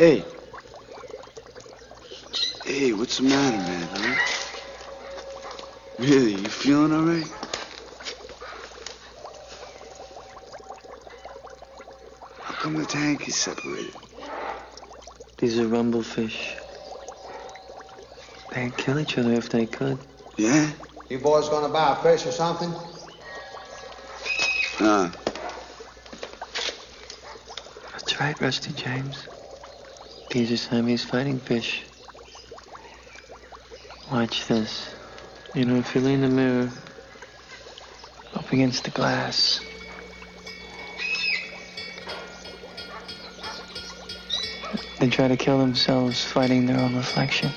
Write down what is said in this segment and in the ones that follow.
Hey. Hey, what's the matter, man? Huh? Really, you feeling all right? How come the tank is separated? These are rumblefish. They'd kill each other if they could. Yeah? You boys gonna buy a fish or something? Nah. That's right, Rusty James. These are Siamese fighting fish. Watch this. You know, if you lean the mirror up against the glass, they try to kill themselves fighting their own reflection.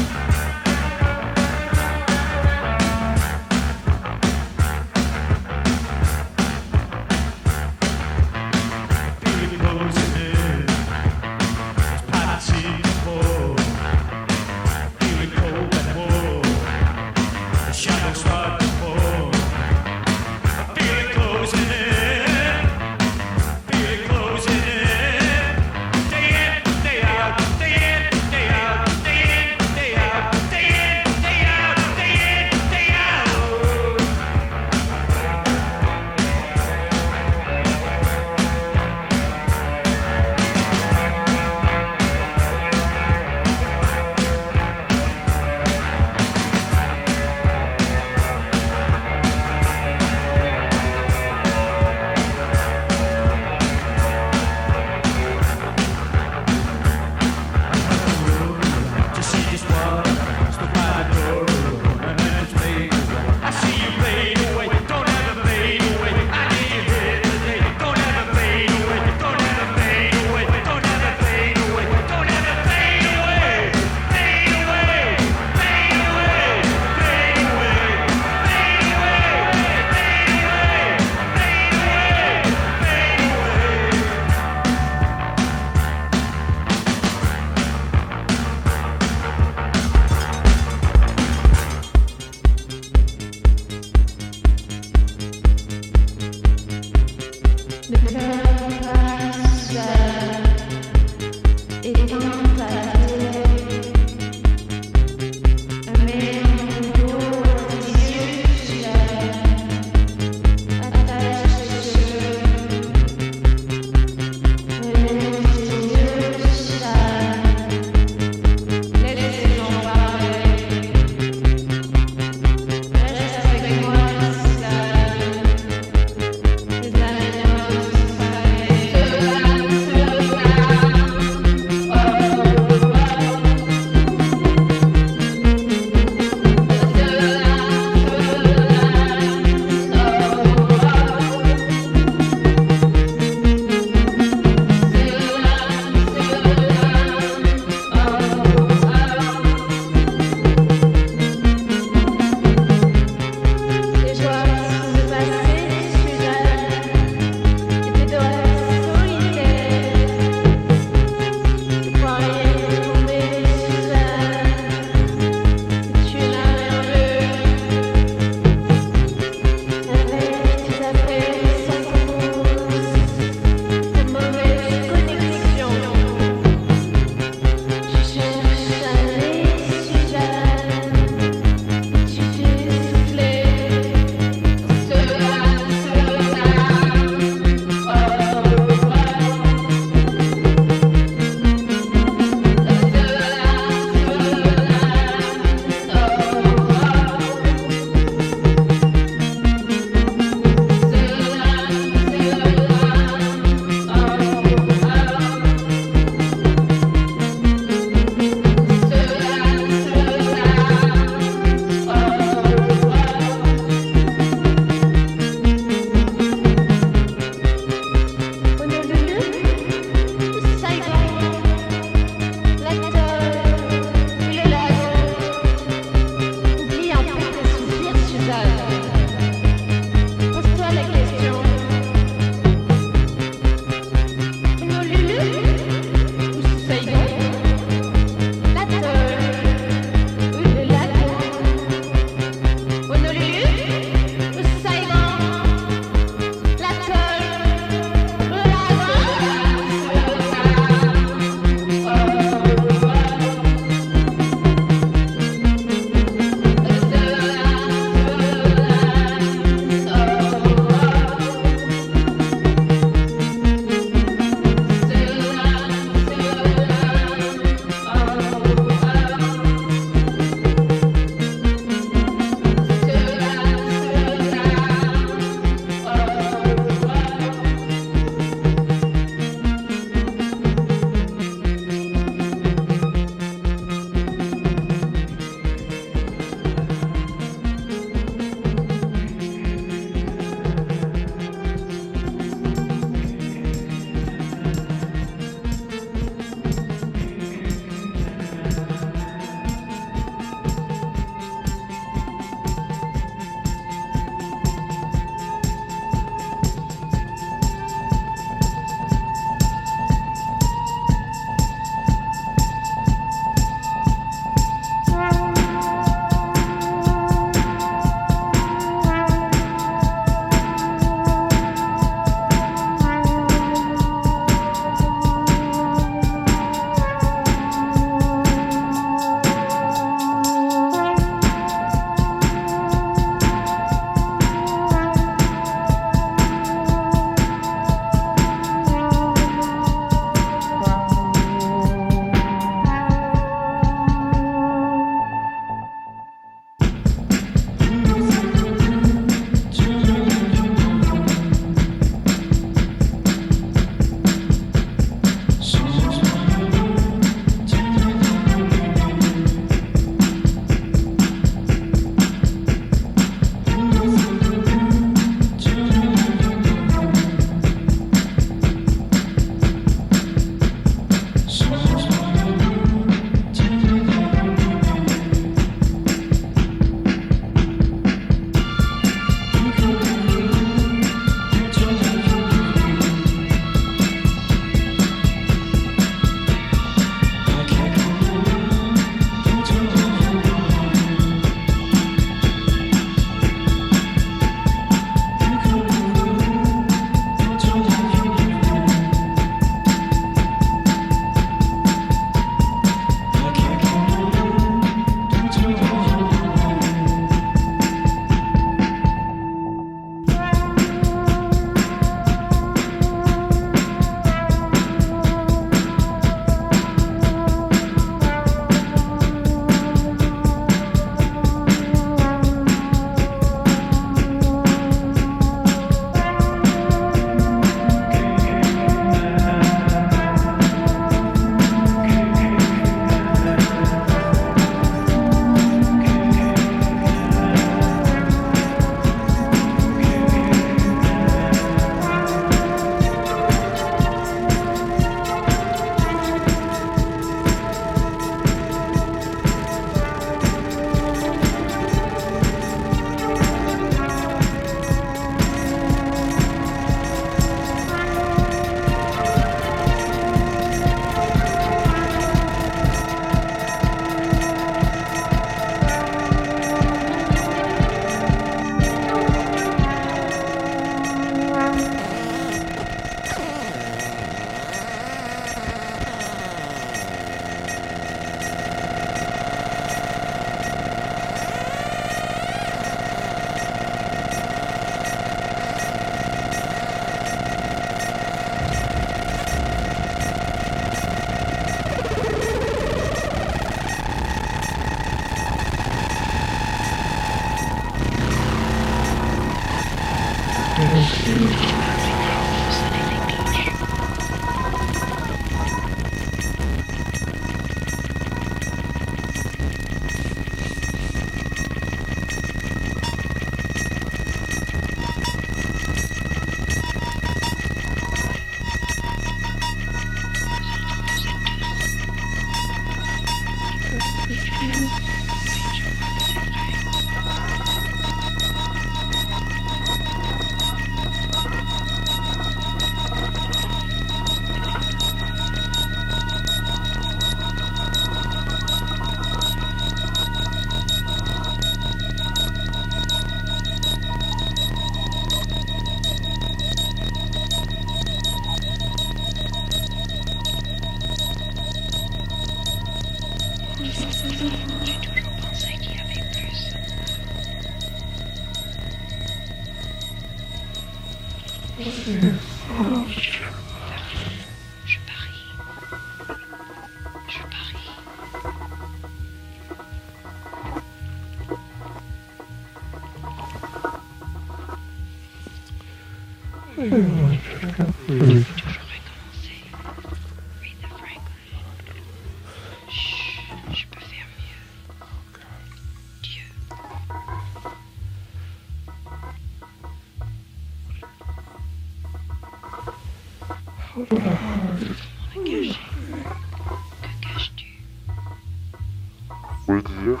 Oui, dire,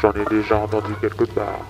j'en ai déjà entendu quelque part.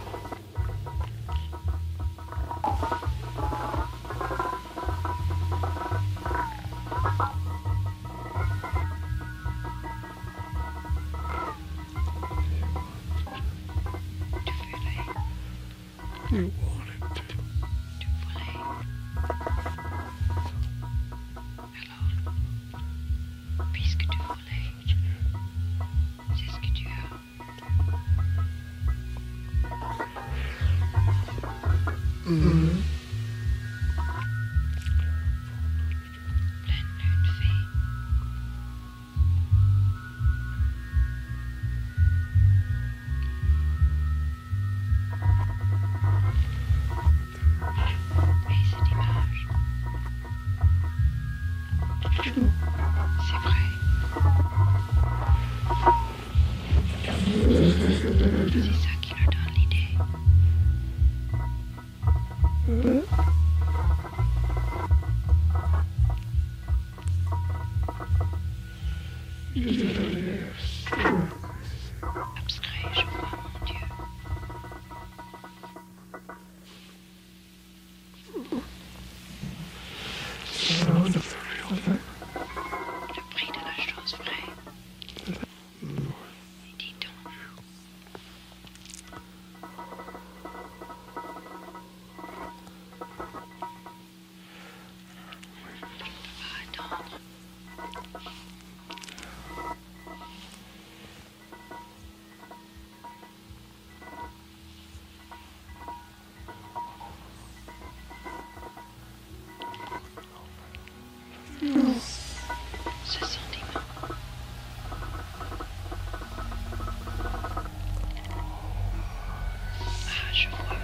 special.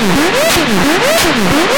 Bye.